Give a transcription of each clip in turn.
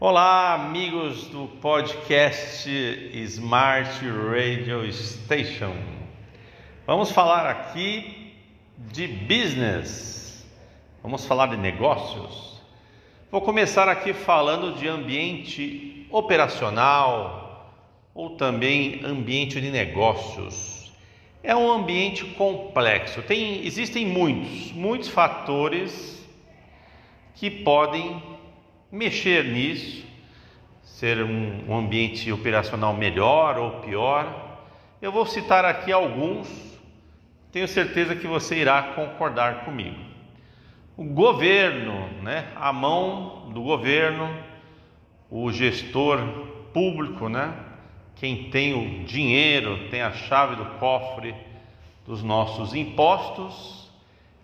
Olá, amigos do podcast Smart Radio Station. Vamos falar aqui de business. Vamos falar de negócios. Vou começar aqui falando de ambiente operacional ou também ambiente de negócios. É um ambiente complexo. Tem, existem muitos, muitos fatores que podem mexer nisso, ser um, um ambiente operacional melhor ou pior. Eu vou citar aqui alguns, tenho certeza que você irá concordar comigo. O governo, né? a mão do governo, o gestor público, né? quem tem o dinheiro, tem a chave do cofre dos nossos impostos,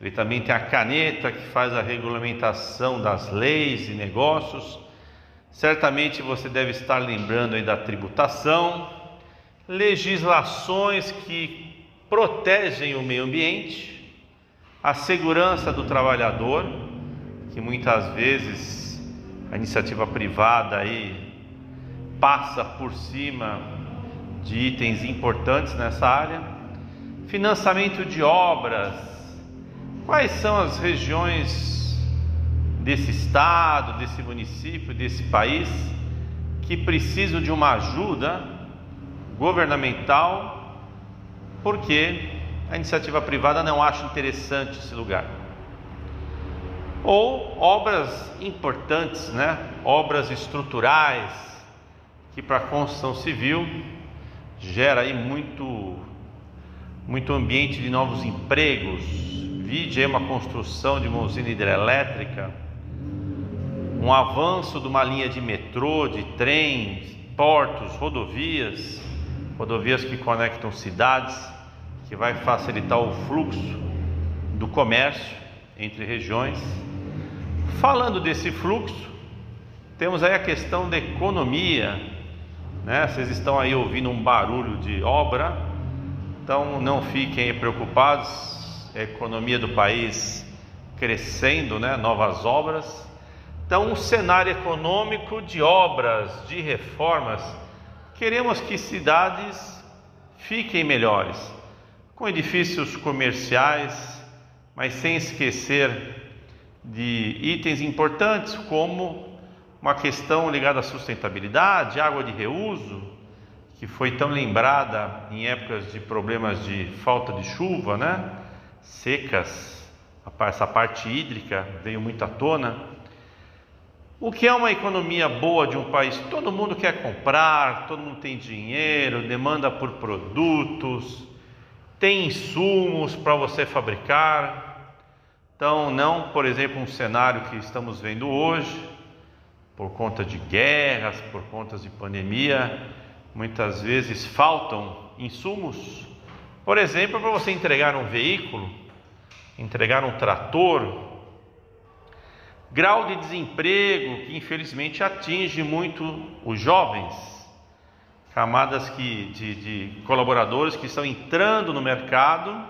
ele também tem a caneta que faz a regulamentação das leis e negócios. Certamente você deve estar lembrando aí da tributação, legislações que protegem o meio ambiente, a segurança do trabalhador, que muitas vezes a iniciativa privada aí passa por cima de itens importantes nessa área, financiamento de obras, Quais são as regiões desse estado, desse município, desse país que precisam de uma ajuda governamental porque a iniciativa privada não acha interessante esse lugar? Ou obras importantes, né? Obras estruturais que para a construção civil gera aí muito muito ambiente de novos empregos, Vide aí uma construção de uma usina hidrelétrica, um avanço de uma linha de metrô, de trem, portos, rodovias, rodovias que conectam cidades, que vai facilitar o fluxo do comércio entre regiões. Falando desse fluxo, temos aí a questão da economia, né? Vocês estão aí ouvindo um barulho de obra, então não fiquem preocupados, a economia do país crescendo, né? novas obras. Então, um cenário econômico de obras, de reformas. Queremos que cidades fiquem melhores, com edifícios comerciais, mas sem esquecer de itens importantes como uma questão ligada à sustentabilidade, água de reuso, que foi tão lembrada em épocas de problemas de falta de chuva, né? Secas, essa parte hídrica veio muito à tona. O que é uma economia boa de um país? Todo mundo quer comprar, todo mundo tem dinheiro, demanda por produtos, tem insumos para você fabricar. Então, não, por exemplo, um cenário que estamos vendo hoje, por conta de guerras, por conta de pandemia, muitas vezes faltam insumos por exemplo, para você entregar um veículo, entregar um trator, grau de desemprego que infelizmente atinge muito os jovens, camadas que, de, de colaboradores que estão entrando no mercado,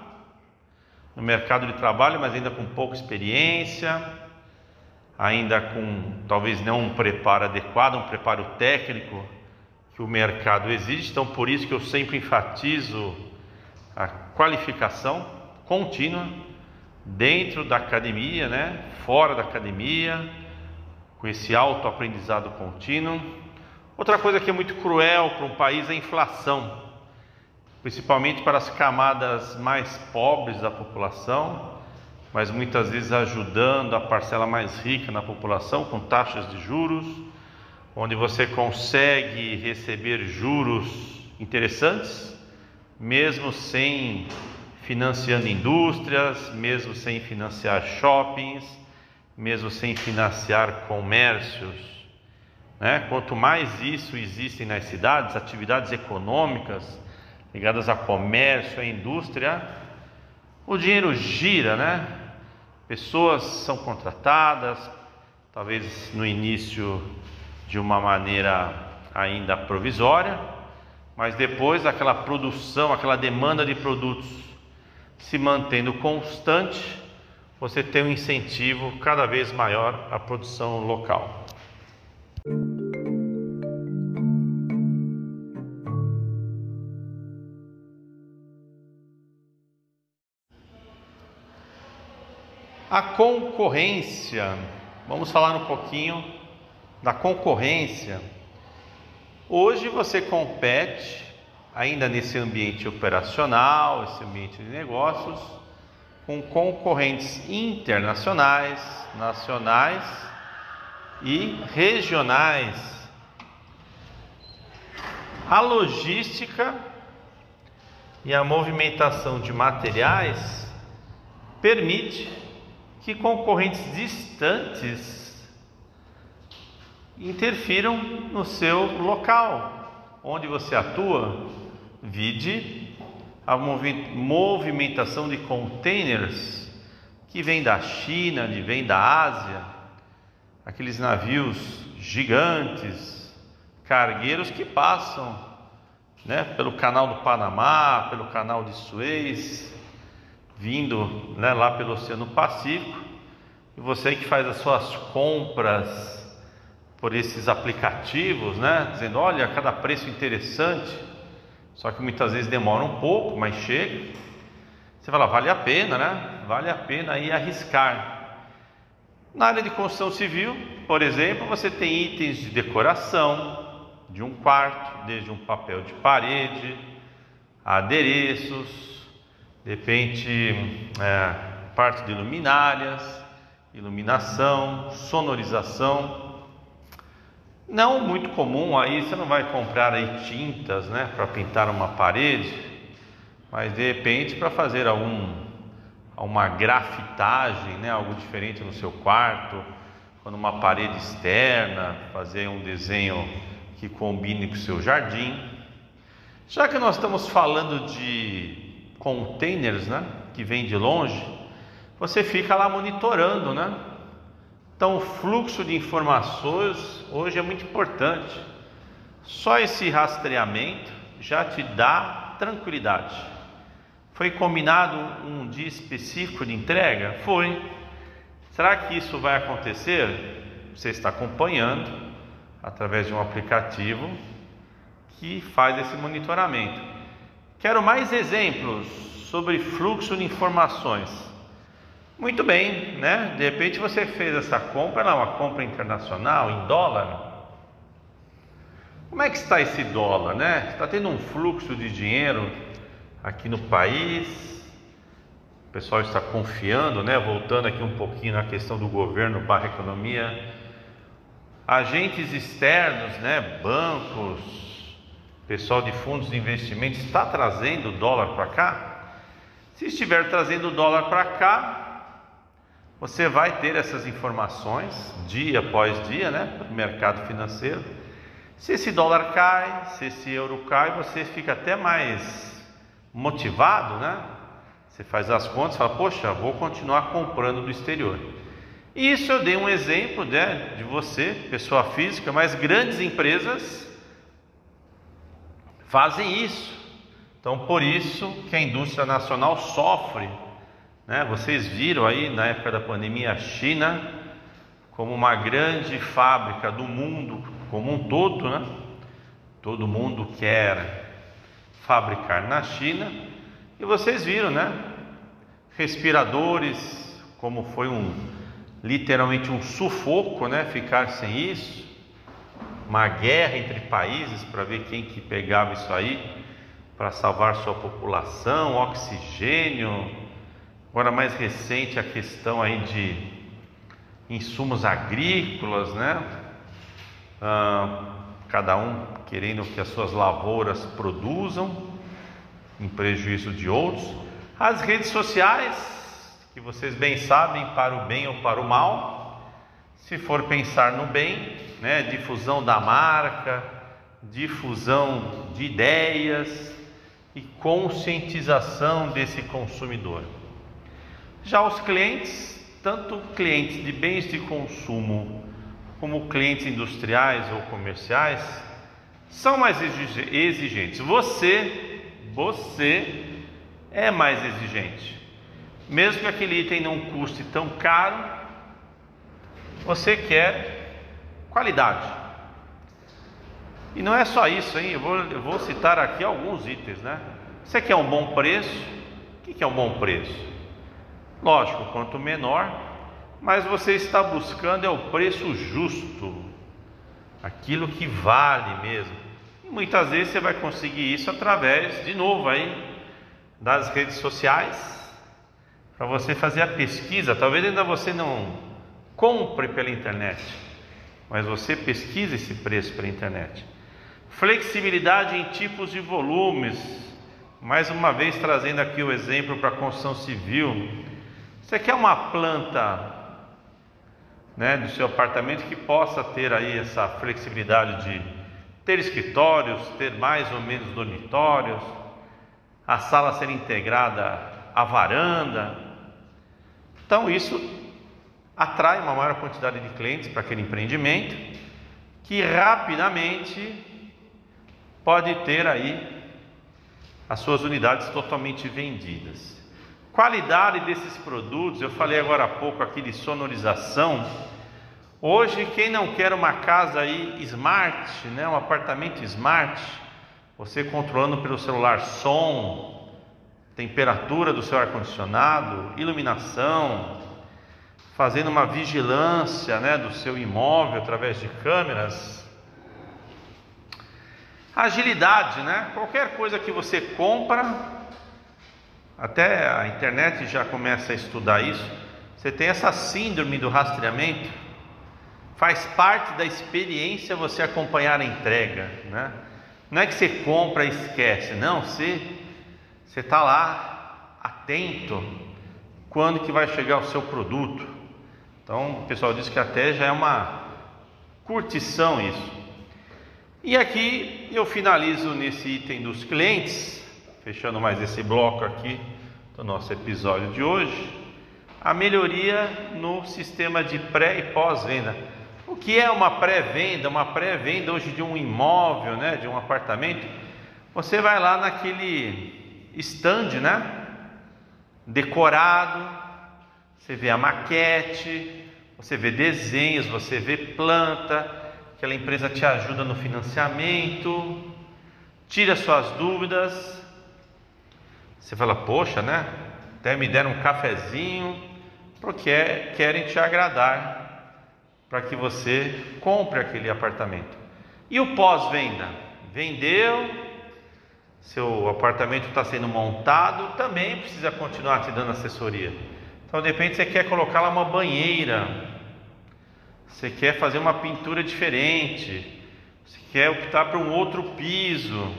no mercado de trabalho, mas ainda com pouca experiência, ainda com talvez não um preparo adequado, um preparo técnico que o mercado exige. Então, por isso que eu sempre enfatizo a qualificação contínua dentro da academia, né? fora da academia, com esse autoaprendizado contínuo. Outra coisa que é muito cruel para um país é a inflação, principalmente para as camadas mais pobres da população, mas muitas vezes ajudando a parcela mais rica na população com taxas de juros, onde você consegue receber juros interessantes mesmo sem financiando indústrias, mesmo sem financiar shoppings, mesmo sem financiar comércios. Né? Quanto mais isso existe nas cidades, atividades econômicas ligadas a comércio, a indústria, o dinheiro gira, né? Pessoas são contratadas, talvez no início de uma maneira ainda provisória, mas depois aquela produção, aquela demanda de produtos se mantendo constante, você tem um incentivo cada vez maior à produção local. A concorrência. Vamos falar um pouquinho da concorrência Hoje você compete ainda nesse ambiente operacional, esse ambiente de negócios, com concorrentes internacionais, nacionais e regionais. A logística e a movimentação de materiais permite que concorrentes distantes interfiram no seu local onde você atua. Vide a movimentação de containers que vem da China, que vem da Ásia, aqueles navios gigantes, cargueiros que passam né, pelo canal do Panamá, pelo canal de Suez, vindo né, lá pelo Oceano Pacífico, e você que faz as suas compras por esses aplicativos, né? Dizendo, olha, cada preço interessante, só que muitas vezes demora um pouco, mas chega. Você fala, vale a pena, né? Vale a pena aí arriscar. Na área de construção civil, por exemplo, você tem itens de decoração de um quarto, desde um papel de parede, adereços, de repente é, parte de luminárias, iluminação, sonorização. Não muito comum aí, você não vai comprar aí tintas, né, para pintar uma parede, mas de repente para fazer algum uma grafitagem, né, algo diferente no seu quarto, ou numa parede externa, fazer um desenho que combine com o seu jardim. Já que nós estamos falando de containers, né, que vem de longe, você fica lá monitorando, né? Então, o fluxo de informações hoje é muito importante. Só esse rastreamento já te dá tranquilidade. Foi combinado um dia específico de entrega? Foi. Será que isso vai acontecer? Você está acompanhando através de um aplicativo que faz esse monitoramento. Quero mais exemplos sobre fluxo de informações. Muito bem, né? De repente você fez essa compra, não, uma compra internacional em dólar. Como é que está esse dólar, né? Está tendo um fluxo de dinheiro aqui no país. O pessoal está confiando, né? Voltando aqui um pouquinho na questão do governo barra economia. Agentes externos, né? Bancos, pessoal de fundos de investimento está trazendo dólar para cá. Se estiver trazendo dólar para cá, você vai ter essas informações dia após dia, né, para o mercado financeiro. Se esse dólar cai, se esse euro cai, você fica até mais motivado, né? Você faz as contas, fala, poxa, vou continuar comprando do exterior. Isso eu dei um exemplo né, de você, pessoa física, mas grandes empresas fazem isso. Então, por isso que a indústria nacional sofre né? Vocês viram aí na época da pandemia a China como uma grande fábrica do mundo como um todo, né? Todo mundo quer fabricar na China e vocês viram, né? Respiradores, como foi um literalmente um sufoco, né? Ficar sem isso, uma guerra entre países para ver quem que pegava isso aí para salvar sua população, oxigênio, Agora mais recente a questão aí de insumos agrícolas, né? Ah, cada um querendo que as suas lavouras produzam em prejuízo de outros. As redes sociais, que vocês bem sabem, para o bem ou para o mal. Se for pensar no bem, né? Difusão da marca, difusão de ideias e conscientização desse consumidor. Já os clientes, tanto clientes de bens de consumo como clientes industriais ou comerciais, são mais exigentes. Você, você é mais exigente. Mesmo que aquele item não custe tão caro, você quer qualidade. E não é só isso, hein? Eu vou, eu vou citar aqui alguns itens, né? Você quer um bom preço? O que é um bom preço? Lógico, quanto menor, mas você está buscando é o preço justo, aquilo que vale mesmo. E muitas vezes você vai conseguir isso através, de novo, aí das redes sociais, para você fazer a pesquisa. Talvez ainda você não compre pela internet, mas você pesquisa esse preço pela internet. Flexibilidade em tipos e volumes. Mais uma vez trazendo aqui o exemplo para a construção civil. Você quer uma planta né, do seu apartamento que possa ter aí essa flexibilidade de ter escritórios, ter mais ou menos dormitórios, a sala ser integrada à varanda. Então isso atrai uma maior quantidade de clientes para aquele empreendimento que rapidamente pode ter aí as suas unidades totalmente vendidas. Qualidade desses produtos, eu falei agora há pouco aqui de sonorização. Hoje, quem não quer uma casa aí smart, né, um apartamento smart, você controlando pelo celular som, temperatura do seu ar condicionado, iluminação, fazendo uma vigilância, né, do seu imóvel através de câmeras. Agilidade, né? Qualquer coisa que você compra, até a internet já começa a estudar isso. Você tem essa síndrome do rastreamento. Faz parte da experiência você acompanhar a entrega, né? Não é que você compra e esquece, não. Você você está lá atento quando que vai chegar o seu produto. Então o pessoal diz que até já é uma curtição isso. E aqui eu finalizo nesse item dos clientes fechando mais esse bloco aqui do nosso episódio de hoje, a melhoria no sistema de pré e pós-venda. O que é uma pré-venda? Uma pré-venda hoje de um imóvel, né, de um apartamento. Você vai lá naquele stand, né, decorado, você vê a maquete, você vê desenhos, você vê planta, aquela empresa te ajuda no financiamento, tira suas dúvidas, você fala, poxa, né? Até me deram um cafezinho, porque é, querem te agradar para que você compre aquele apartamento. E o pós-venda? Vendeu, seu apartamento está sendo montado, também precisa continuar te dando assessoria. Então, de repente, você quer colocar lá uma banheira, você quer fazer uma pintura diferente, você quer optar por um outro piso,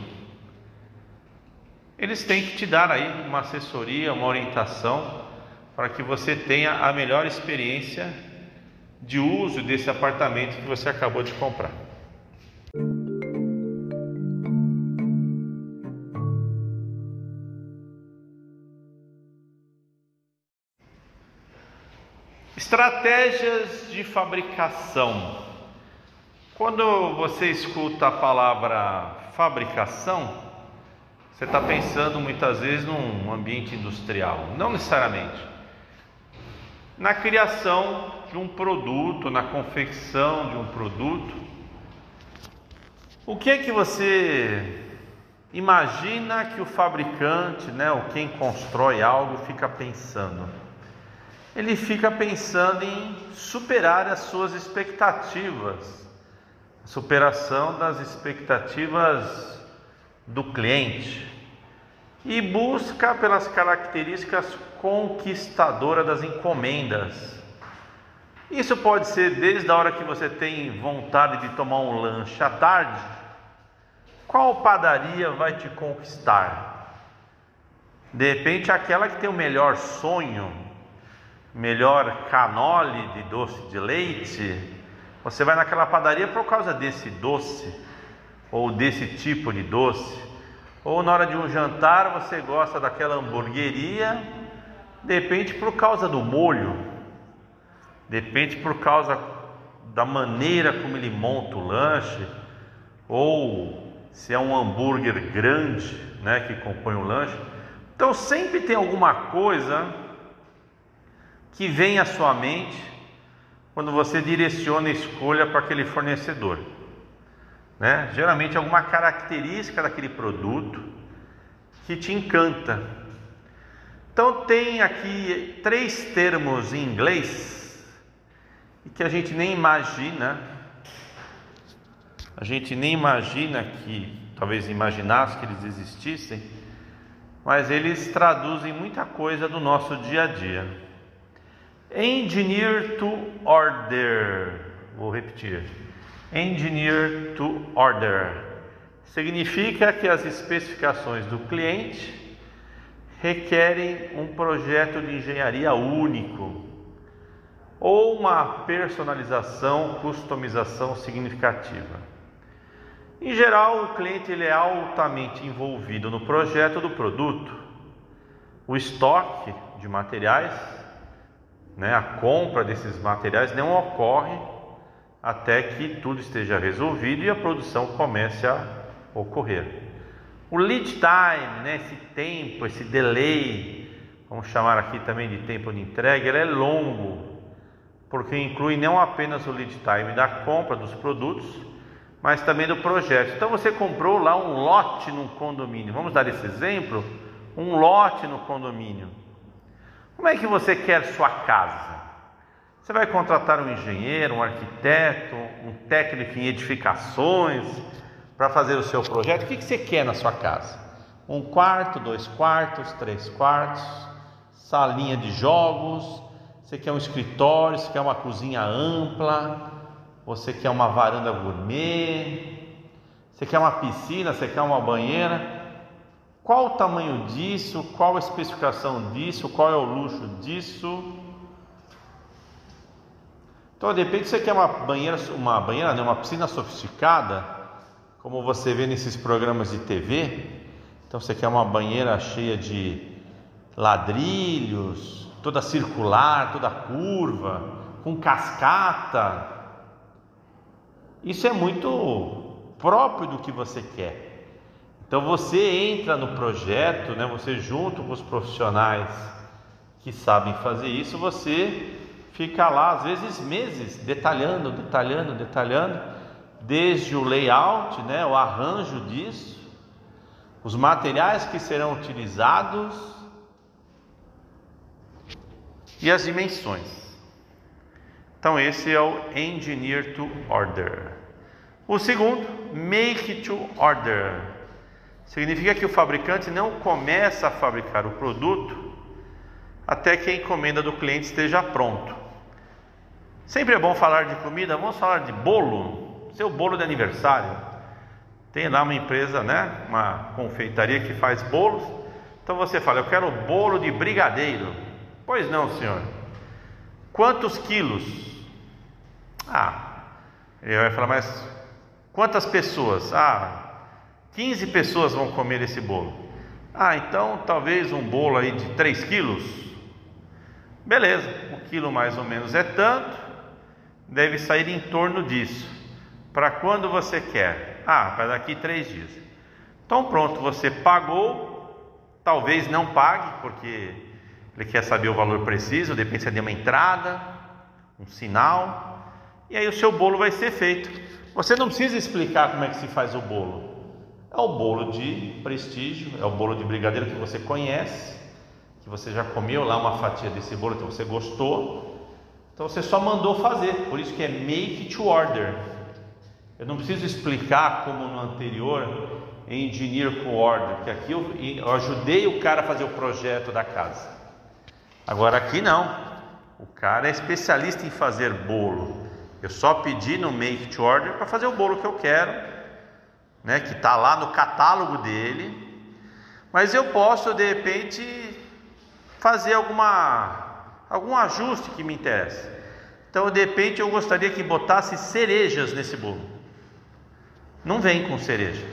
eles têm que te dar aí uma assessoria, uma orientação para que você tenha a melhor experiência de uso desse apartamento que você acabou de comprar. Estratégias de fabricação. Quando você escuta a palavra fabricação, você está pensando muitas vezes num ambiente industrial, não necessariamente. Na criação de um produto, na confecção de um produto, o que é que você imagina que o fabricante, né, ou quem constrói algo, fica pensando? Ele fica pensando em superar as suas expectativas, superação das expectativas do cliente e busca pelas características conquistadoras das encomendas. Isso pode ser desde a hora que você tem vontade de tomar um lanche à tarde. Qual padaria vai te conquistar? De repente, aquela que tem o melhor sonho, melhor canole de doce de leite. Você vai naquela padaria por causa desse doce ou desse tipo de doce. Ou na hora de um jantar você gosta daquela hamburgueria, de repente por causa do molho, de repente por causa da maneira como ele monta o lanche, ou se é um hambúrguer grande, né, que compõe o lanche. Então sempre tem alguma coisa que vem à sua mente quando você direciona a escolha para aquele fornecedor né? geralmente alguma característica daquele produto que te encanta. Então tem aqui três termos em inglês que a gente nem imagina, a gente nem imagina que, talvez imaginasse que eles existissem, mas eles traduzem muita coisa do nosso dia a dia. Engineer to order, vou repetir. Engineer to order significa que as especificações do cliente requerem um projeto de engenharia único ou uma personalização, customização significativa. Em geral, o cliente ele é altamente envolvido no projeto do produto, o estoque de materiais, né, a compra desses materiais não ocorre até que tudo esteja resolvido e a produção comece a ocorrer. O lead time, né, esse tempo, esse delay, vamos chamar aqui também de tempo de entrega, ele é longo, porque inclui não apenas o lead time da compra dos produtos, mas também do projeto. Então você comprou lá um lote no condomínio. Vamos dar esse exemplo? Um lote no condomínio. Como é que você quer sua casa? Você vai contratar um engenheiro, um arquiteto, um técnico em edificações para fazer o seu projeto. O que você quer na sua casa? Um quarto, dois quartos, três quartos, salinha de jogos. Você quer um escritório? Você quer uma cozinha ampla? Você quer uma varanda gourmet? Você quer uma piscina? Você quer uma banheira? Qual o tamanho disso? Qual a especificação disso? Qual é o luxo disso? Então, de repente, você quer uma banheira, uma banheira, né, uma piscina sofisticada, como você vê nesses programas de TV. Então, você quer uma banheira cheia de ladrilhos, toda circular, toda curva, com cascata. Isso é muito próprio do que você quer. Então você entra no projeto, né? Você junto com os profissionais que sabem fazer isso, você fica lá às vezes meses detalhando, detalhando, detalhando, desde o layout, né? O arranjo disso, os materiais que serão utilizados e as dimensões. Então esse é o engineer to order. O segundo, make to order. Significa que o fabricante não começa a fabricar o produto até que a encomenda do cliente esteja pronto. Sempre é bom falar de comida, vamos falar de bolo, seu bolo de aniversário. Tem lá uma empresa, né, uma confeitaria que faz bolos. Então você fala, eu quero bolo de brigadeiro. Pois não, senhor. Quantos quilos? Ah, ele vai falar, mas quantas pessoas? Ah, 15 pessoas vão comer esse bolo. Ah, então talvez um bolo aí de 3 quilos. Beleza, o quilo mais ou menos é tanto, deve sair em torno disso. Para quando você quer? Ah, para daqui três dias. Então pronto, você pagou, talvez não pague, porque ele quer saber o valor preciso, depende de uma entrada, um sinal, e aí o seu bolo vai ser feito. Você não precisa explicar como é que se faz o bolo. É o bolo de prestígio, é o bolo de brigadeiro que você conhece, que você já comeu lá uma fatia desse bolo, então você gostou. Então você só mandou fazer, por isso que é make to order. Eu não preciso explicar como no anterior engineer com order, que aqui eu, eu ajudei o cara a fazer o projeto da casa. Agora aqui não. O cara é especialista em fazer bolo. Eu só pedi no make to order para fazer o bolo que eu quero né, que está lá no catálogo dele, mas eu posso de repente fazer alguma, algum ajuste que me interessa. Então, de repente, eu gostaria que botasse cerejas nesse bolo. Não vem com cereja.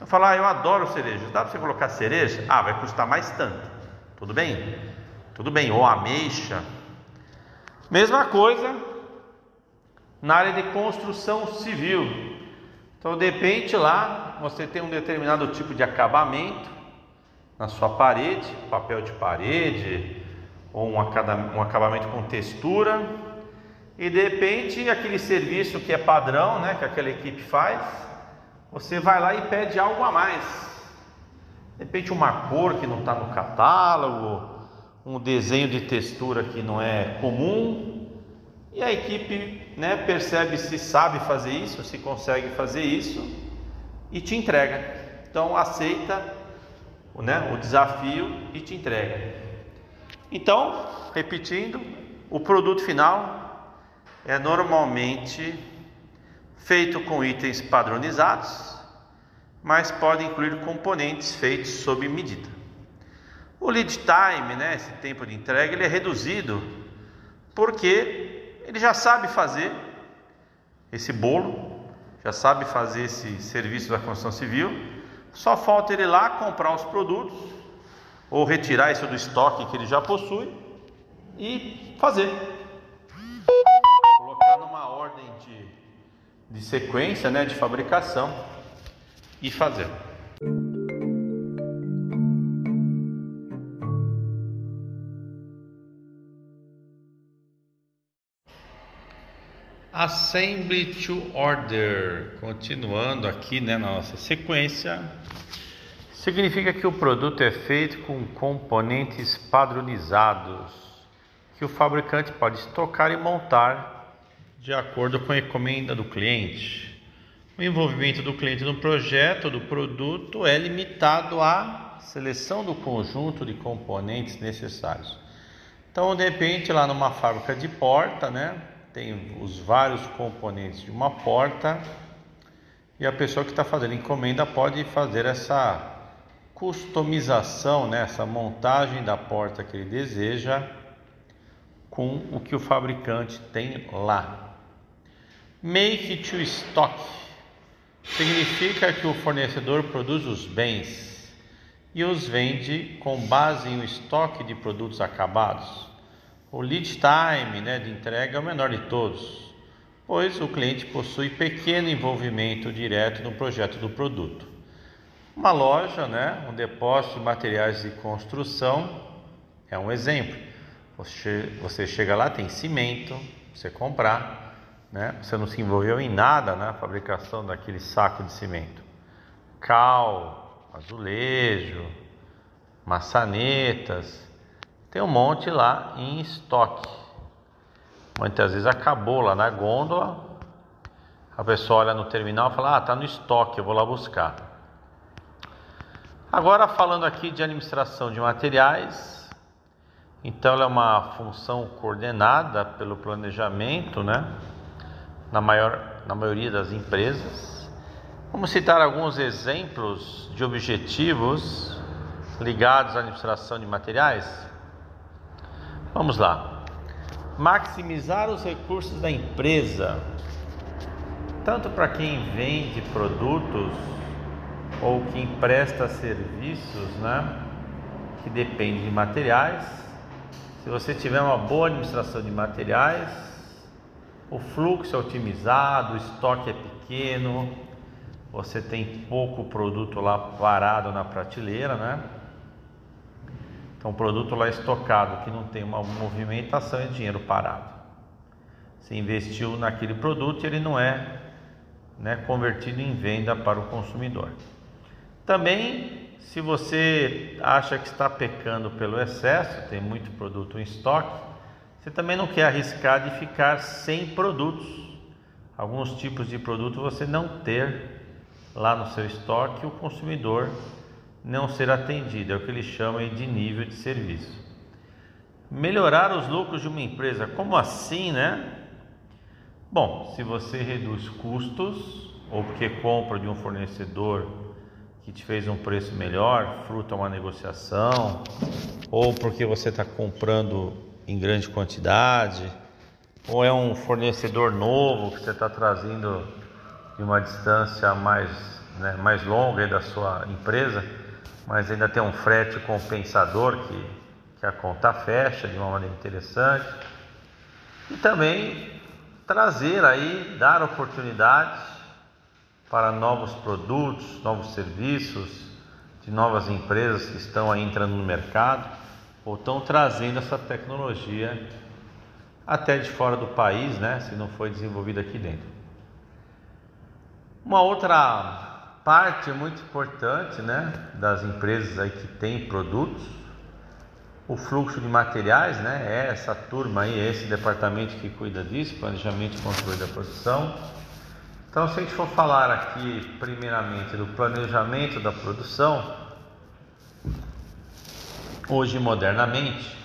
Eu falar, ah, eu adoro cereja. Dá para você colocar cereja? Ah, vai custar mais tanto. Tudo bem? Tudo bem. Ou ameixa. Mesma coisa na área de construção civil. Então, de repente, lá você tem um determinado tipo de acabamento na sua parede, papel de parede, ou um acabamento com textura, e de repente aquele serviço que é padrão, né, que aquela equipe faz, você vai lá e pede algo a mais. De repente uma cor que não está no catálogo, um desenho de textura que não é comum, e a equipe né, percebe se sabe fazer isso, se consegue fazer isso e te entrega. Então aceita né, o desafio e te entrega. Então, repetindo, o produto final é normalmente feito com itens padronizados, mas pode incluir componentes feitos sob medida. O lead time, né, esse tempo de entrega, ele é reduzido porque ele já sabe fazer esse bolo, já sabe fazer esse serviço da construção civil, só falta ele lá comprar os produtos ou retirar isso do estoque que ele já possui e fazer. Colocar numa ordem de, de sequência, né, de fabricação e fazer. Assembly to order. Continuando aqui né, na nossa sequência, significa que o produto é feito com componentes padronizados que o fabricante pode estocar e montar de acordo com a encomenda do cliente. O envolvimento do cliente no projeto do produto é limitado à seleção do conjunto de componentes necessários. Então, de repente, lá numa fábrica de porta, né? tem os vários componentes de uma porta e a pessoa que está fazendo encomenda pode fazer essa customização, né, essa montagem da porta que ele deseja com o que o fabricante tem lá. Make to stock significa que o fornecedor produz os bens e os vende com base em um estoque de produtos acabados. O lead time né, de entrega é o menor de todos, pois o cliente possui pequeno envolvimento direto no projeto do produto. Uma loja, né, um depósito de materiais de construção é um exemplo. Você, você chega lá, tem cimento, você comprar, né, você não se envolveu em nada na fabricação daquele saco de cimento. Cal, azulejo, maçanetas, tem um monte lá em estoque. Muitas vezes acabou lá na gôndola. A pessoa olha no terminal e fala: Ah, tá no estoque, eu vou lá buscar. Agora, falando aqui de administração de materiais, então ela é uma função coordenada pelo planejamento, né? Na, maior, na maioria das empresas. Vamos citar alguns exemplos de objetivos ligados à administração de materiais. Vamos lá. Maximizar os recursos da empresa, tanto para quem vende produtos ou quem presta serviços, né, que depende de materiais. Se você tiver uma boa administração de materiais, o fluxo é otimizado, o estoque é pequeno, você tem pouco produto lá parado na prateleira, né? Então, produto lá estocado que não tem uma movimentação é dinheiro parado. Você investiu naquele produto e ele não é né, convertido em venda para o consumidor. Também, se você acha que está pecando pelo excesso, tem muito produto em estoque, você também não quer arriscar de ficar sem produtos. Alguns tipos de produto você não ter lá no seu estoque, o consumidor não ser atendido, é o que eles chamam de nível de serviço. Melhorar os lucros de uma empresa, como assim, né? Bom, se você reduz custos, ou porque compra de um fornecedor que te fez um preço melhor, fruto uma negociação, ou porque você está comprando em grande quantidade, ou é um fornecedor novo que você está trazendo de uma distância mais, né, mais longa da sua empresa, mas ainda tem um frete compensador que, que a conta fecha de uma maneira interessante. E também trazer aí, dar oportunidades para novos produtos, novos serviços, de novas empresas que estão aí entrando no mercado ou estão trazendo essa tecnologia até de fora do país, né, se não foi desenvolvida aqui dentro. Uma outra parte muito importante né, das empresas aí que têm produtos o fluxo de materiais, né? É essa turma aí, esse departamento que cuida disso, planejamento e controle da produção. Então, se a gente for falar aqui primeiramente do planejamento da produção, hoje modernamente,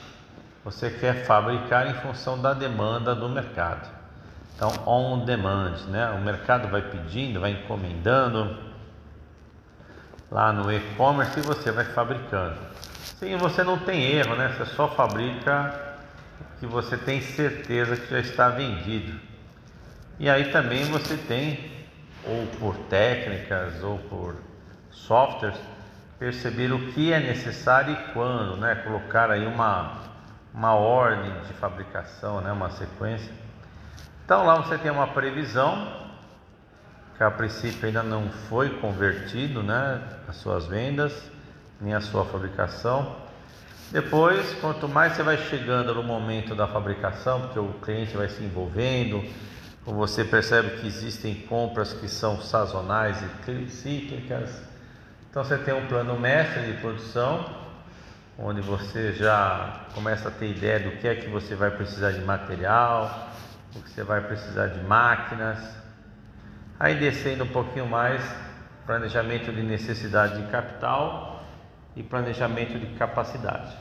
você quer fabricar em função da demanda do mercado. Então, on demand, né? O mercado vai pedindo, vai encomendando lá no e-commerce e você vai fabricando. Sim, você não tem erro, né? Você só fabrica que você tem certeza que já está vendido. E aí também você tem, ou por técnicas ou por softwares, perceber o que é necessário e quando, né? Colocar aí uma, uma ordem de fabricação, né? Uma sequência. Então lá você tem uma previsão que a princípio ainda não foi convertido, né? As suas vendas nem a sua fabricação. Depois, quanto mais você vai chegando no momento da fabricação, porque o cliente vai se envolvendo, você percebe que existem compras que são sazonais e cíclicas. Então você tem um plano mestre de produção, onde você já começa a ter ideia do que é que você vai precisar de material, o que você vai precisar de máquinas. Aí descendo um pouquinho mais, planejamento de necessidade de capital e planejamento de capacidade.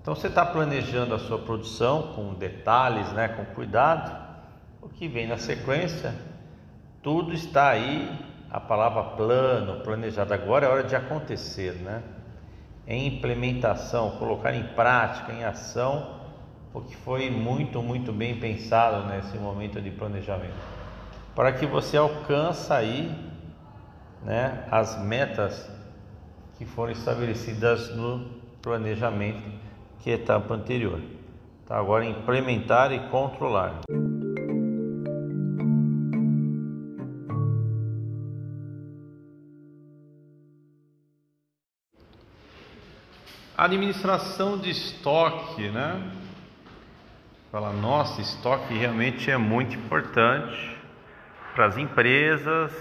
Então você está planejando a sua produção com detalhes, né, com cuidado. O que vem na sequência, tudo está aí. A palavra plano, planejado. Agora é hora de acontecer, né? Em implementação, colocar em prática, em ação, o que foi muito, muito bem pensado nesse momento de planejamento, para que você alcance aí, né, as metas que foram estabelecidas no planejamento, que é etapa anterior. Tá, agora implementar e controlar. Administração de estoque, né? Fala, nossa, estoque realmente é muito importante para as empresas,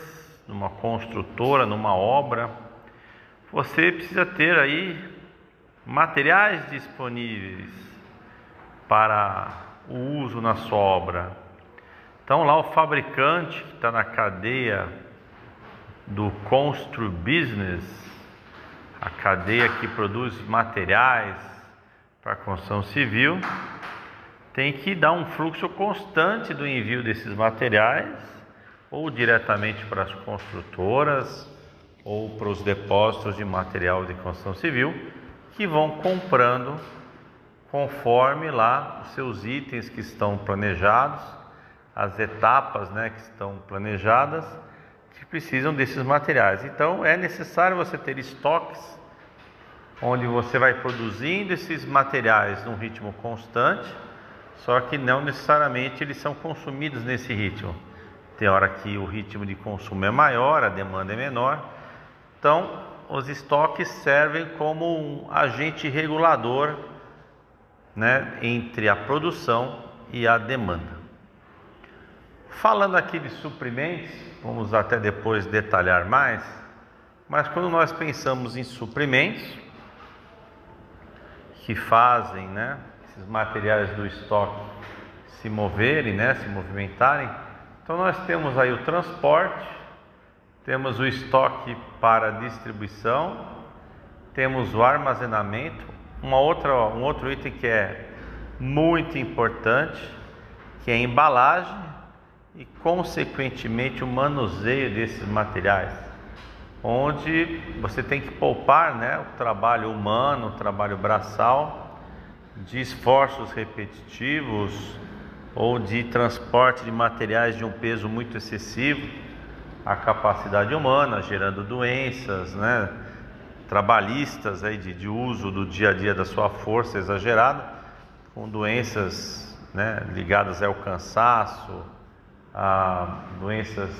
numa construtora, numa obra você precisa ter aí materiais disponíveis para o uso na sua obra. Então lá o fabricante que está na cadeia do Constru Business, a cadeia que produz materiais para a construção civil, tem que dar um fluxo constante do envio desses materiais, ou diretamente para as construtoras, ou para os depósitos de material de construção civil que vão comprando conforme lá os seus itens que estão planejados, as etapas né, que estão planejadas, que precisam desses materiais. Então é necessário você ter estoques onde você vai produzindo esses materiais num ritmo constante, só que não necessariamente eles são consumidos nesse ritmo. Tem hora que o ritmo de consumo é maior, a demanda é menor então, os estoques servem como um agente regulador né, entre a produção e a demanda. Falando aqui de suprimentos, vamos até depois detalhar mais, mas quando nós pensamos em suprimentos que fazem né, esses materiais do estoque se moverem, né, se movimentarem, então nós temos aí o transporte, temos o estoque para distribuição, temos o armazenamento, uma outra, um outro item que é muito importante, que é a embalagem e consequentemente o manuseio desses materiais, onde você tem que poupar né, o trabalho humano, o trabalho braçal, de esforços repetitivos ou de transporte de materiais de um peso muito excessivo a capacidade humana, gerando doenças, né, trabalhistas aí de, de uso do dia a dia da sua força exagerada, com doenças né, ligadas ao cansaço, a doenças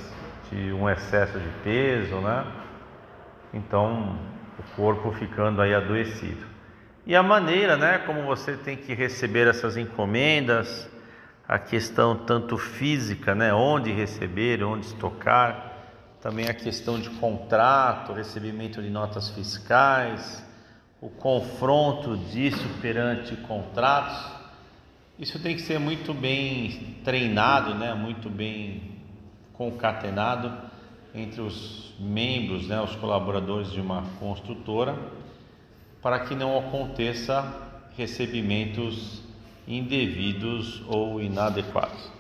de um excesso de peso, né? Então o corpo ficando aí adoecido. E a maneira, né, como você tem que receber essas encomendas, a questão tanto física, né, onde receber, onde estocar, também a questão de contrato, recebimento de notas fiscais, o confronto disso perante contratos, isso tem que ser muito bem treinado, né? muito bem concatenado entre os membros, né? os colaboradores de uma construtora, para que não aconteça recebimentos indevidos ou inadequados.